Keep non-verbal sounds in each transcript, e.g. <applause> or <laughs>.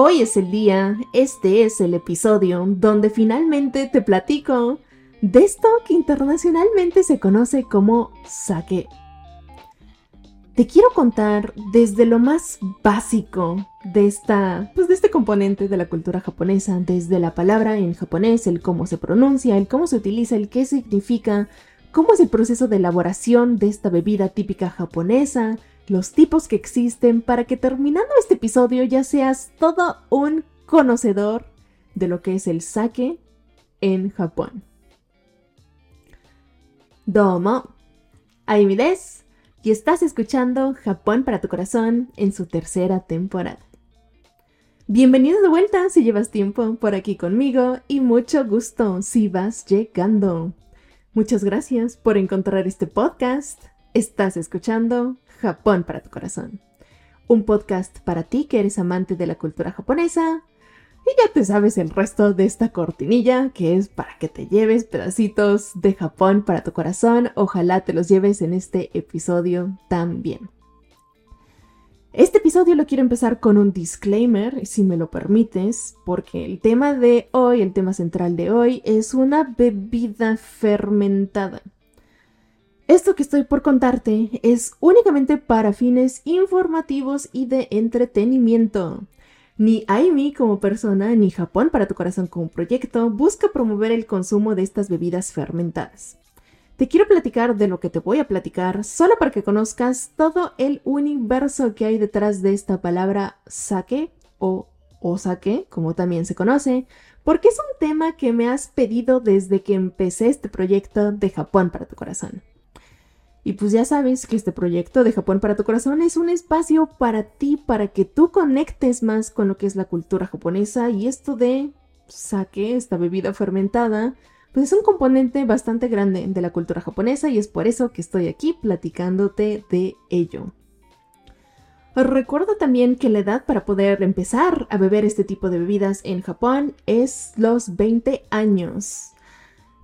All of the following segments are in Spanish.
Hoy es el día, este es el episodio donde finalmente te platico de esto que internacionalmente se conoce como sake. Te quiero contar desde lo más básico de esta, pues de este componente de la cultura japonesa, desde la palabra en japonés, el cómo se pronuncia, el cómo se utiliza, el qué significa, cómo es el proceso de elaboración de esta bebida típica japonesa, los tipos que existen para que terminando este episodio ya seas todo un conocedor de lo que es el sake en Japón. Domo, Aimi y estás escuchando Japón para tu corazón en su tercera temporada. Bienvenido de vuelta si llevas tiempo por aquí conmigo y mucho gusto si vas llegando. Muchas gracias por encontrar este podcast. Estás escuchando Japón para tu corazón. Un podcast para ti que eres amante de la cultura japonesa. Y ya te sabes el resto de esta cortinilla que es para que te lleves pedacitos de Japón para tu corazón. Ojalá te los lleves en este episodio también. Este episodio lo quiero empezar con un disclaimer, si me lo permites, porque el tema de hoy, el tema central de hoy, es una bebida fermentada. Esto que estoy por contarte es únicamente para fines informativos y de entretenimiento. Ni Aimi como persona, ni Japón para tu corazón como proyecto busca promover el consumo de estas bebidas fermentadas. Te quiero platicar de lo que te voy a platicar solo para que conozcas todo el universo que hay detrás de esta palabra sake o osake, como también se conoce, porque es un tema que me has pedido desde que empecé este proyecto de Japón para tu corazón. Y pues ya sabes que este proyecto de Japón para tu corazón es un espacio para ti, para que tú conectes más con lo que es la cultura japonesa y esto de sake, esta bebida fermentada, pues es un componente bastante grande de la cultura japonesa y es por eso que estoy aquí platicándote de ello. Recuerda también que la edad para poder empezar a beber este tipo de bebidas en Japón es los 20 años.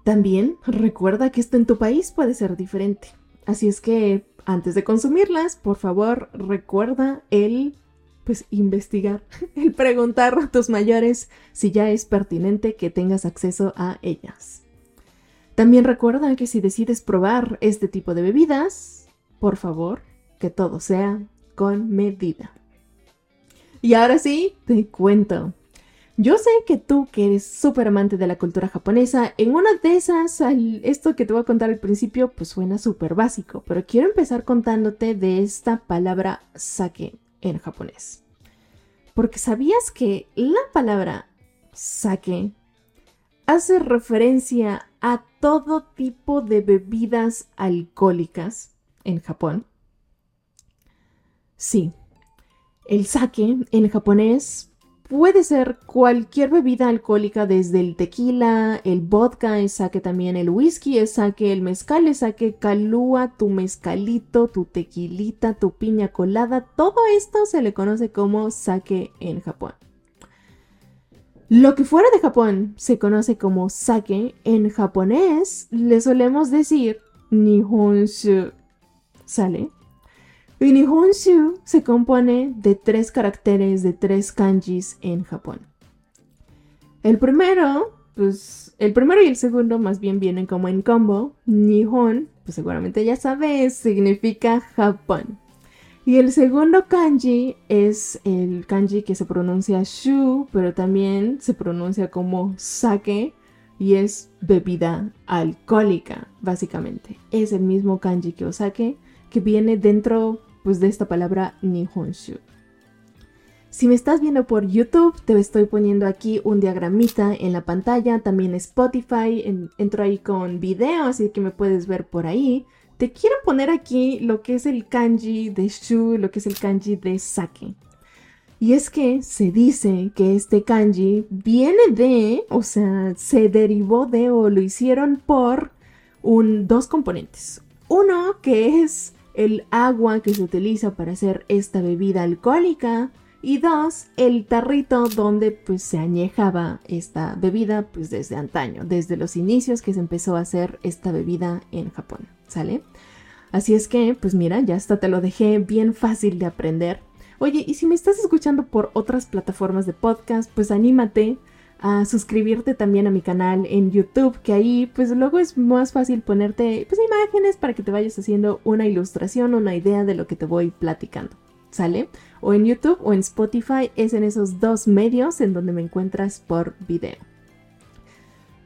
También recuerda que esto en tu país puede ser diferente. Así es que antes de consumirlas, por favor, recuerda el pues investigar, <laughs> el preguntar a tus mayores si ya es pertinente que tengas acceso a ellas. También recuerda que si decides probar este tipo de bebidas, por favor, que todo sea con medida. Y ahora sí, te cuento. Yo sé que tú, que eres súper amante de la cultura japonesa, en una de esas, esto que te voy a contar al principio, pues suena súper básico, pero quiero empezar contándote de esta palabra sake en japonés. Porque sabías que la palabra sake hace referencia a todo tipo de bebidas alcohólicas en Japón. Sí, el sake en japonés Puede ser cualquier bebida alcohólica, desde el tequila, el vodka, es saque también el whisky, es saque el mezcal, es saque calúa, tu mezcalito, tu tequilita, tu piña colada, todo esto se le conoce como sake en Japón. Lo que fuera de Japón se conoce como sake, en japonés le solemos decir nihonshu. ¿Sale? Y Nihonshu se compone de tres caracteres de tres kanjis en Japón. El primero, pues el primero y el segundo más bien vienen como en combo. Nihon, pues seguramente ya sabes, significa Japón. Y el segundo kanji es el kanji que se pronuncia shu, pero también se pronuncia como sake y es bebida alcohólica, básicamente. Es el mismo kanji que osake, que viene dentro pues de esta palabra Nihonshu. Si me estás viendo por YouTube, te estoy poniendo aquí un diagramita en la pantalla, también Spotify, entro ahí con video, así que me puedes ver por ahí. Te quiero poner aquí lo que es el kanji de shu, lo que es el kanji de sake. Y es que se dice que este kanji viene de, o sea, se derivó de o lo hicieron por un, dos componentes. Uno que es el agua que se utiliza para hacer esta bebida alcohólica y dos, el tarrito donde pues se añejaba esta bebida pues desde antaño, desde los inicios que se empezó a hacer esta bebida en Japón, ¿sale? Así es que pues mira, ya hasta te lo dejé bien fácil de aprender. Oye, y si me estás escuchando por otras plataformas de podcast, pues anímate a suscribirte también a mi canal en YouTube, que ahí pues luego es más fácil ponerte pues imágenes para que te vayas haciendo una ilustración, una idea de lo que te voy platicando. ¿Sale? O en YouTube o en Spotify es en esos dos medios en donde me encuentras por video.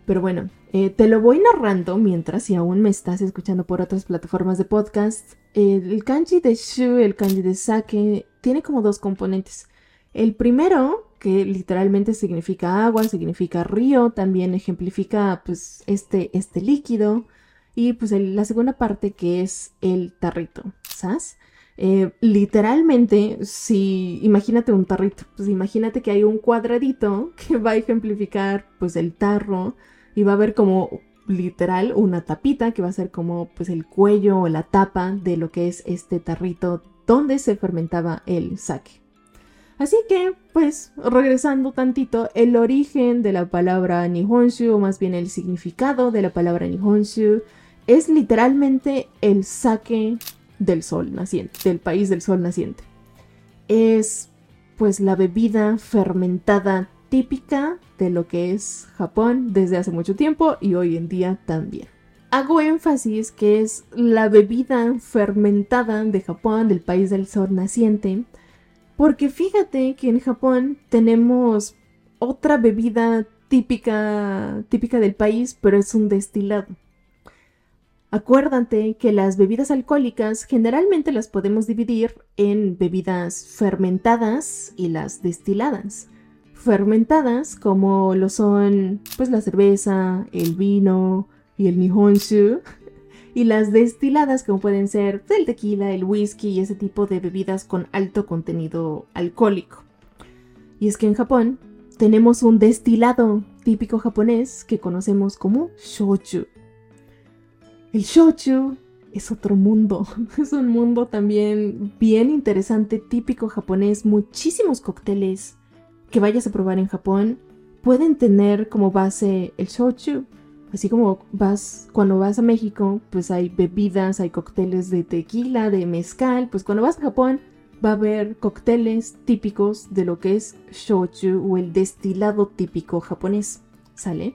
Pero bueno, eh, te lo voy narrando mientras si aún me estás escuchando por otras plataformas de podcast. el kanji de shu, el kanji de sake, tiene como dos componentes. El primero, que literalmente significa agua, significa río, también ejemplifica pues este, este líquido. Y pues la segunda parte que es el tarrito, ¿sabes? Eh, literalmente, si imagínate un tarrito, pues imagínate que hay un cuadradito <laughs> que va a ejemplificar pues el tarro y va a haber como literal una tapita que va a ser como pues el cuello o la tapa de lo que es este tarrito donde se fermentaba el sake. Así que, pues, regresando tantito, el origen de la palabra Nihonshu, o más bien el significado de la palabra Nihonshu, es literalmente el sake del sol naciente, del país del sol naciente. Es, pues, la bebida fermentada típica de lo que es Japón desde hace mucho tiempo y hoy en día también. Hago énfasis que es la bebida fermentada de Japón, del país del sol naciente, porque fíjate que en Japón tenemos otra bebida típica, típica del país, pero es un destilado. Acuérdate que las bebidas alcohólicas generalmente las podemos dividir en bebidas fermentadas y las destiladas. Fermentadas como lo son pues la cerveza, el vino y el nihonshu, y las destiladas como pueden ser el tequila, el whisky y ese tipo de bebidas con alto contenido alcohólico. Y es que en Japón tenemos un destilado típico japonés que conocemos como shochu. El shochu es otro mundo, <laughs> es un mundo también bien interesante, típico japonés, muchísimos cócteles que vayas a probar en Japón pueden tener como base el shochu, Así como vas, cuando vas a México, pues hay bebidas, hay cócteles de tequila, de mezcal, pues cuando vas a Japón va a haber cócteles típicos de lo que es shochu o el destilado típico japonés, ¿sale?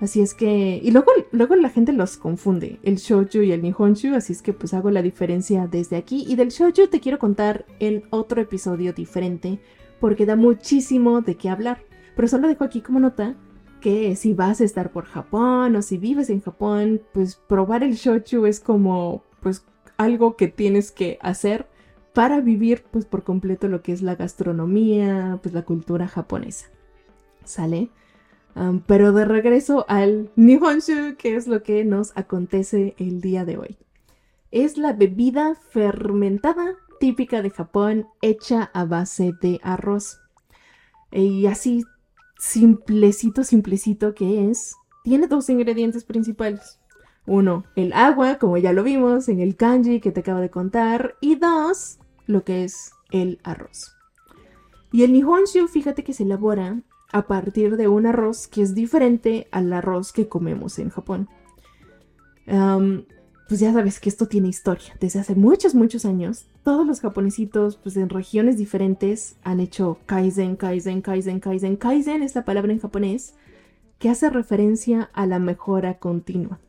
Así es que, y luego, luego la gente los confunde, el shochu y el nihonshu, así es que pues hago la diferencia desde aquí. Y del shochu te quiero contar en otro episodio diferente, porque da muchísimo de qué hablar. Pero solo dejo aquí como nota que si vas a estar por Japón o si vives en Japón, pues probar el shochu es como pues algo que tienes que hacer para vivir pues por completo lo que es la gastronomía, pues la cultura japonesa. ¿Sale? pero de regreso al <laughs> Nihonshu, que es lo que nos acontece el día de hoy. Es la bebida fermentada típica de Japón hecha a base de arroz. Y así simplecito, simplecito que es, tiene dos ingredientes principales. Uno, el agua, como ya lo vimos en el kanji que te acabo de contar. Y dos, lo que es el arroz. Y el nihonshu, fíjate que se elabora a partir de un arroz que es diferente al arroz que comemos en Japón pues ya sabes que esto tiene historia. Desde hace muchos, muchos años, todos los japonesitos, pues en regiones diferentes, han hecho kaizen, kaizen, kaizen, kaizen. Kaizen es la palabra en japonés que hace referencia a la mejora continua.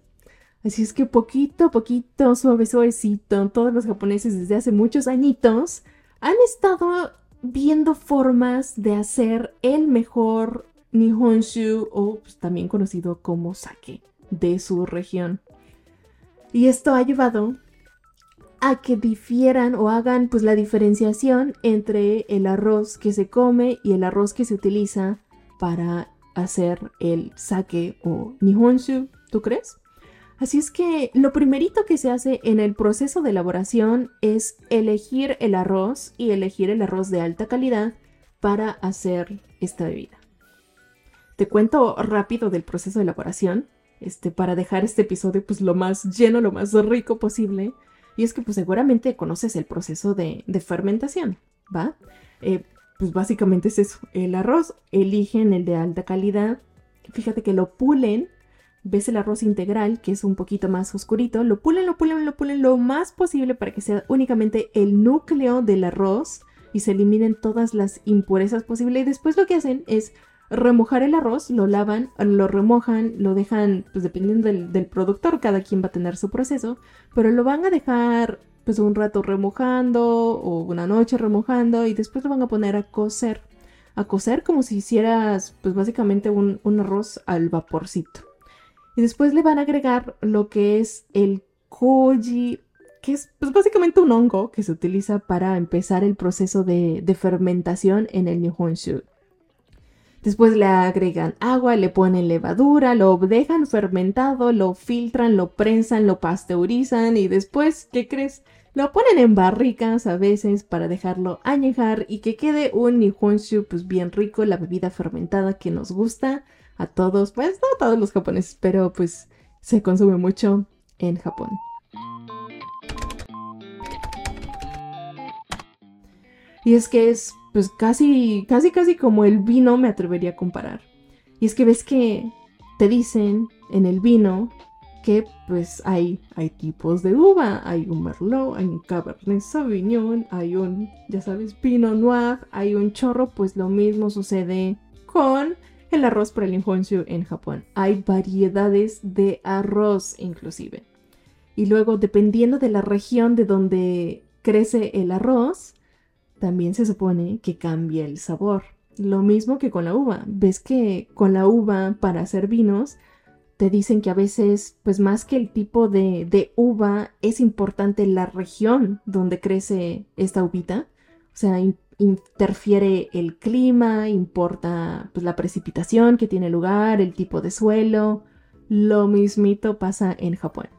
Así es que poquito a poquito, suave, suavecito, todos los japoneses desde hace muchos añitos han estado viendo formas de hacer el mejor Nihonshu o pues, también conocido como sake de su región. Y esto ha llevado a que difieran o hagan pues la diferenciación entre el arroz que se come y el arroz que se utiliza para hacer el sake o nihonshu, ¿tú crees? Así es que lo primerito que se hace en el proceso de elaboración es elegir el arroz y elegir el arroz de alta calidad para hacer esta bebida. Te cuento rápido del proceso de elaboración este, para dejar este episodio pues lo más lleno, lo más rico posible. Y es que pues seguramente conoces el proceso de, fermentación, ¿va? Eh, pues básicamente es eso, el arroz, eligen el de alta calidad, fíjate que lo pulen, ves el arroz integral que es un poquito más oscurito, lo pulen, lo pulen, lo pulen lo más posible para que sea únicamente el núcleo del arroz y se eliminen todas las impurezas posibles. Y después lo que hacen es remojar el arroz, lo lavan, lo remojan, lo dejan, pues dependiendo del, productor, cada quien va a tener su proceso, pero lo van a dejar pues un rato remojando o una noche remojando y después lo van a poner a cocer. A cocer como si hicieras pues básicamente un, un arroz al vaporcito. Y después le van a agregar lo que es el koji, que es pues, básicamente un hongo que se utiliza para empezar el proceso de, de fermentación en el Nihonshu. Después le agregan agua, le ponen levadura, lo dejan fermentado, lo filtran, lo prensan, lo pasteurizan y después, ¿qué crees? Lo ponen en barricas a veces para dejarlo añejar y que quede un nihonshu pues bien rico, la bebida fermentada que nos gusta a todos, pues no a todos los japoneses, pero pues se consume mucho en Japón. Y es que es pues casi, casi, casi como el vino me atrevería a comparar. Y es que ves que te dicen en el vino que pues hay, hay tipos de uva, hay un merlot, hay un cabernet sauvignon, hay un, ya sabes, pinot noir, hay un chorro, pues lo mismo sucede con el arroz para el inhonshu en Japón. Hay variedades de arroz inclusive. Y luego, dependiendo de la región de donde crece el arroz, también se supone que cambia el sabor. Lo mismo que con la uva. Ves que con la uva para hacer vinos te dicen que a veces, pues más que el tipo de, de uva, es importante la región donde crece esta uvita. O sea, interfiere el clima, importa pues, la precipitación que tiene lugar, el tipo de suelo. Lo mismito pasa en Japón.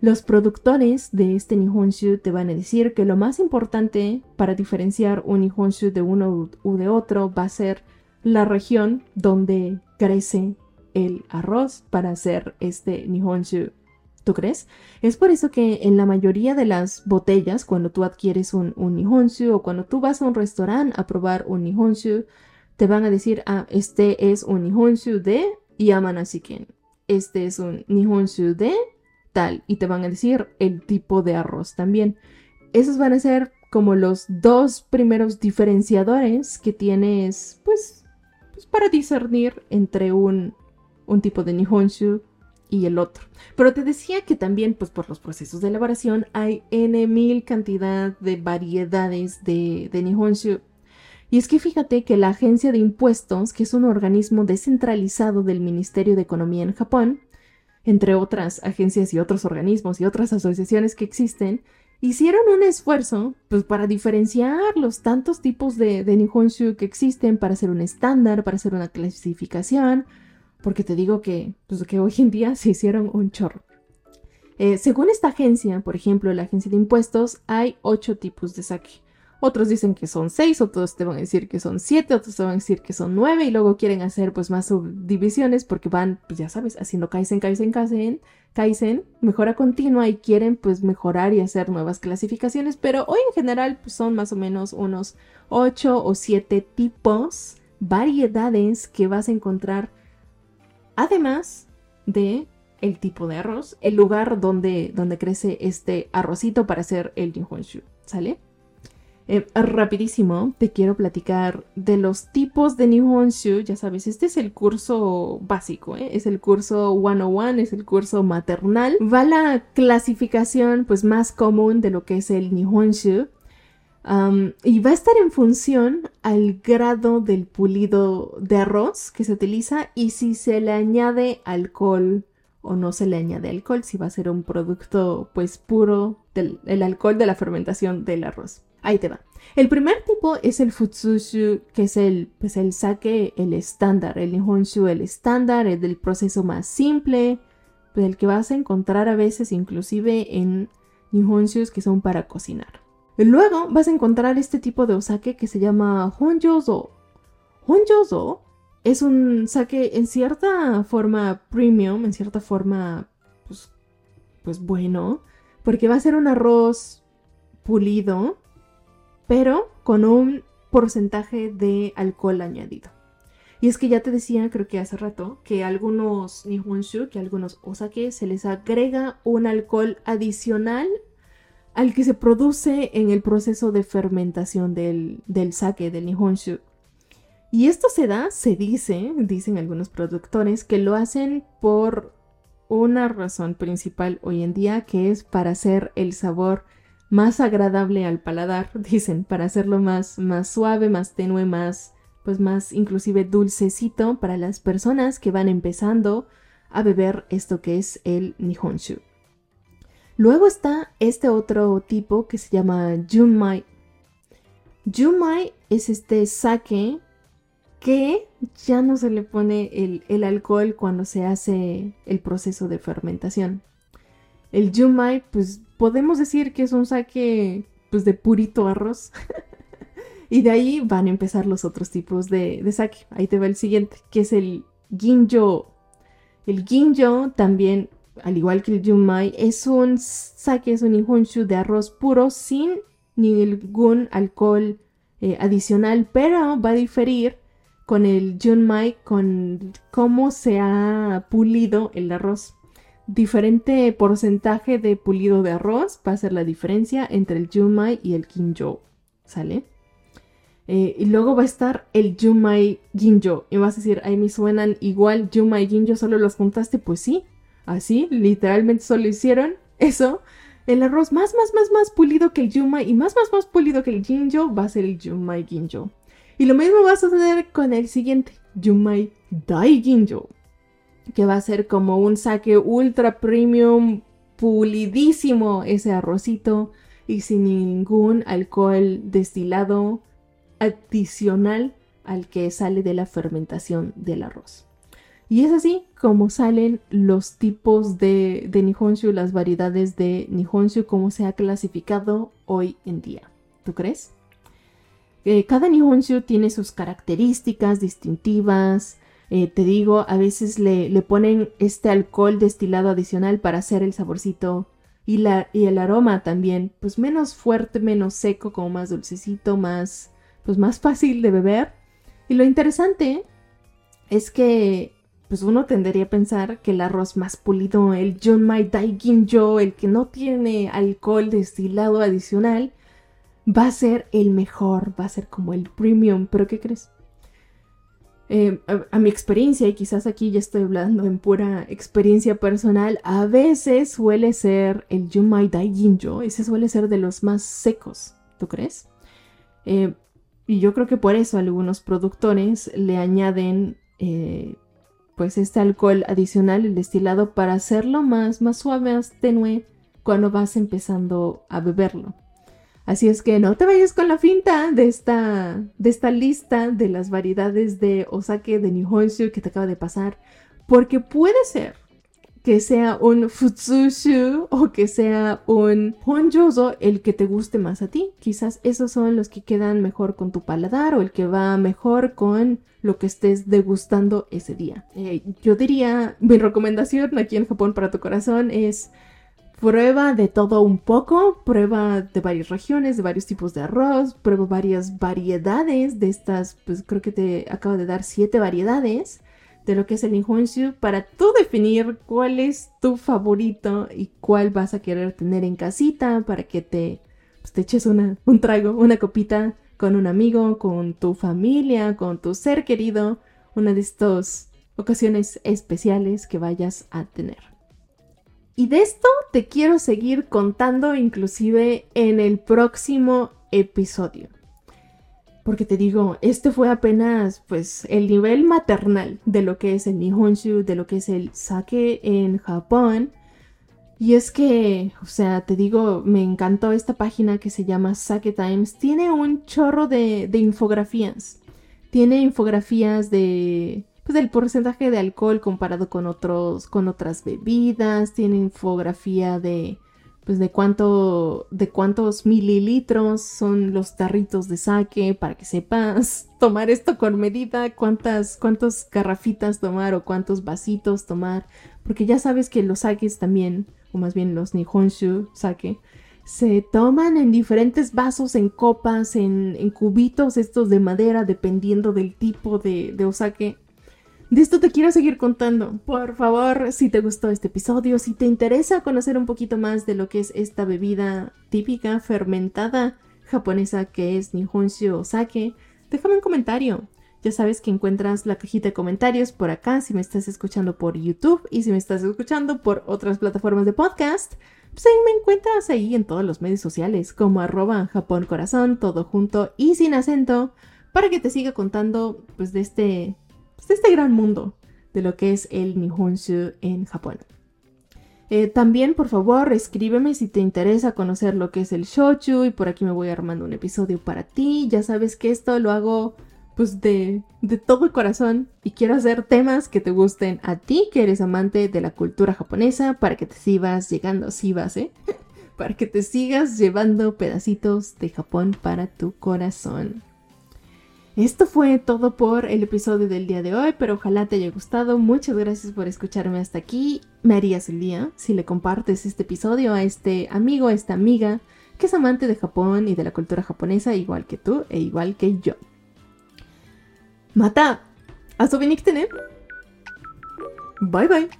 Los productores de este Nihonshu te van a decir que lo más importante para diferenciar un Nihonshu de uno u de otro va a ser la región donde crece el arroz para hacer este Nihonshu. ¿Tú crees? Es por eso que en la mayoría de las botellas, cuando tú adquieres un, Nihonshu o cuando tú vas a un restaurante a probar un Nihonshu, te van a decir, ah, este es un Nihonshu de Yamanashiken. Este es un Nihonshu de tal y te van a decir el tipo de arroz también. Esos van a ser como los dos primeros diferenciadores que tienes pues, pues para discernir entre un, un tipo de Nihonshu y el otro. Pero te decía que también, pues por los procesos de elaboración, hay n mil cantidad de variedades de, de Nihonshu. Y es que fíjate que la Agencia de Impuestos, que es un organismo descentralizado del Ministerio de Economía en Japón, entre otras agencias y otros organismos y otras asociaciones que existen, hicieron un esfuerzo pues, para diferenciar los tantos tipos de, de Nihonshu que existen para hacer un estándar, para hacer una clasificación, porque te digo que, pues, que hoy en día <laughs> se hicieron un chorro. Eh, según esta agencia, por ejemplo, la agencia de impuestos, hay ocho tipos de sake. Otros dicen que son seis, otros te van a decir que son siete, otros te van a decir que son nueve y luego quieren hacer pues más subdivisiones porque van, pues ya sabes, haciendo Kaizen, Kaizen, Kaizen, Kaizen, mejora continua y quieren pues mejorar y hacer nuevas clasificaciones, pero hoy en general pues son más o menos unos ocho o siete tipos, variedades que vas a encontrar además de el tipo de arroz, el lugar donde, donde crece este arrocito para hacer el Nihonshu, ¿sale? Eh, rapidísimo, te quiero platicar de los tipos de Nihonshu. Ya sabes, este es el curso básico, ¿eh? es el curso 101, es el curso maternal. Va la clasificación pues más común de lo que es el Nihonshu. y va a estar en función al grado del pulido de arroz que se utiliza y si se le añade alcohol o no se le añade alcohol, si va a ser un producto pues puro del el alcohol de la fermentación del arroz. Ahí te va. El primer tipo es el futsushu, que es el, pues el sake, el estándar, el nihonshu, el estándar, el del proceso más simple, el que vas a encontrar a veces inclusive en nihonshus que son para cocinar. Luego vas a encontrar este tipo de osake que se llama honjozo. Honjozo es un sake en cierta forma premium, en cierta forma pues, pues bueno, porque va a ser un arroz pulido pero con un porcentaje de alcohol añadido. Y es que ya te decía, creo que hace rato, que algunos nihonshu, que algunos osake, se les agrega un alcohol adicional al que se produce en el proceso de fermentación del, del sake, del Nihonshu. Y esto se da, se dice, dicen algunos productores, que lo hacen por una razón principal hoy en día, que es para hacer el sabor más agradable al paladar, <laughs> dicen, para hacerlo más, más suave, más tenue, más, pues más inclusive dulcecito para las personas que van empezando a beber esto que es el Nihonshu. Luego está este otro tipo que se llama Junmai. Junmai es este sake que ya no se le pone el, alcohol cuando se hace el proceso de fermentación. El Junmai, pues podemos decir que es un sake pues, de purito arroz. <laughs> y de ahí van a empezar los otros tipos de, sake. Ahí te va el siguiente, que es el Ginjo. El Ginjo también, al igual que el Junmai, es un sake, es un Nihonshu de arroz puro sin ningún alcohol eh, adicional, pero va a diferir con el Junmai, con cómo se ha pulido el arroz. Diferente porcentaje de pulido de arroz va a ser la diferencia entre el Junmai y el Ginjo. ¿Sale? Eh, y luego va a estar el Junmai Ginjo. Y vas a decir, ay, me suenan igual Junmai Ginjo, solo los juntaste. Pues sí, así, literalmente solo hicieron eso. El arroz más, más, más, más pulido que el Junmai y más, más, más pulido que el Ginjo va a ser el Junmai Ginjo. Y lo mismo va a suceder con el siguiente, Yumai Dai Ginjo, que va a ser como un saque ultra premium, pulidísimo ese arrocito y sin ningún alcohol destilado adicional al que sale de la fermentación del arroz. Y es así como salen los tipos de, de Nihonshu, las variedades de Nihonshu, como se ha clasificado hoy en día. ¿Tú crees? Eh, cada Nihonshu tiene sus características distintivas. Eh, te digo, a veces le, le, ponen este alcohol destilado adicional para hacer el saborcito y, la, y el aroma también, pues menos fuerte, menos seco, como más dulcecito, más, pues más <laughs> fácil de beber. Y lo interesante es que pues uno tendería a pensar que el arroz más pulido, el Junmai Daiginjo, el que no tiene alcohol destilado adicional, va a ser el mejor, va a ser como el premium, pero ¿qué crees? Eh, a, mi experiencia, y quizás aquí ya estoy hablando en pura experiencia personal, a veces suele ser el Yumai Daijinjo, ese suele ser de los más secos, ¿tú crees? Eh, y yo creo que por eso algunos productores le añaden eh, pues este alcohol adicional, el destilado, para hacerlo más, más suave, más tenue cuando vas empezando a beberlo. Así es que no te vayas con la finta de esta, de esta lista de las variedades de osake de Nihonshu que te acaba de pasar, porque puede ser que sea un futsushu o que sea un honjoso el que te guste más a ti. Quizás esos son los que quedan mejor con tu paladar o el que va mejor con lo que estés degustando ese día. Eh, yo diría, mi recomendación aquí en Japón para tu corazón es Prueba de todo un poco, prueba de varias regiones, de varios tipos de arroz, prueba varias variedades de estas, pues creo que te acabo de dar siete variedades de lo que es el Nihonshu para tú definir cuál es tu favorito y cuál vas a querer tener en casita para que te, pues, te eches una, un trago, una copita con un amigo, con tu familia, con tu ser querido, una de estas ocasiones especiales que vayas a tener. Y de esto te quiero seguir contando inclusive en el próximo episodio. Porque te digo, este fue apenas pues el nivel maternal de lo que es el Nihonshu, de lo que es el sake en Japón. Y es que, o sea, te digo, me encantó esta página que se llama Sake Times. Tiene un chorro de, de infografías. Tiene infografías de pues, del porcentaje de alcohol comparado con otros con otras bebidas, tiene infografía de pues de cuánto de cuántos mililitros son los tarritos de sake para que sepas <laughs> tomar esto con medida, cuántas cuántas garrafitas tomar o cuántos vasitos tomar, porque ya sabes que los sakes también, o más bien los nihonshu sake se toman en diferentes vasos, en copas, en, cubitos estos de madera, dependiendo del tipo de, de osake. De esto te quiero seguir contando. Por favor, si te gustó este episodio, si te interesa conocer un poquito más de lo que es esta bebida típica fermentada japonesa que es Nihonshu Sake, déjame un comentario. Ya sabes que encuentras la cajita de comentarios por acá si me estás escuchando por YouTube y si me estás escuchando por otras plataformas de podcast. Pues ahí me encuentras ahí en todos los medios sociales como arroba Japón Corazón, todo junto y sin acento, para que te siga contando pues de este pues, este gran mundo de lo que es el Nihonshu en Japón. Eh, también, por favor, escríbeme si te interesa conocer lo que es el shochu y por aquí me voy armando un episodio para ti. Ya sabes que esto lo hago pues de, de todo el corazón y quiero hacer temas que te gusten a ti, que eres amante de la cultura japonesa, para que te sigas llegando, ¿eh? <laughs> para que te sigas llevando pedacitos de Japón para tu corazón. Esto fue todo por el episodio del día de hoy, pero ojalá te haya gustado. Muchas gracias por escucharme hasta aquí. Me harías el día si le compartes este episodio a este amigo, a esta amiga que es amante de Japón y de la cultura japonesa igual que tú e igual que yo. Mata, hasta ne. Bye bye.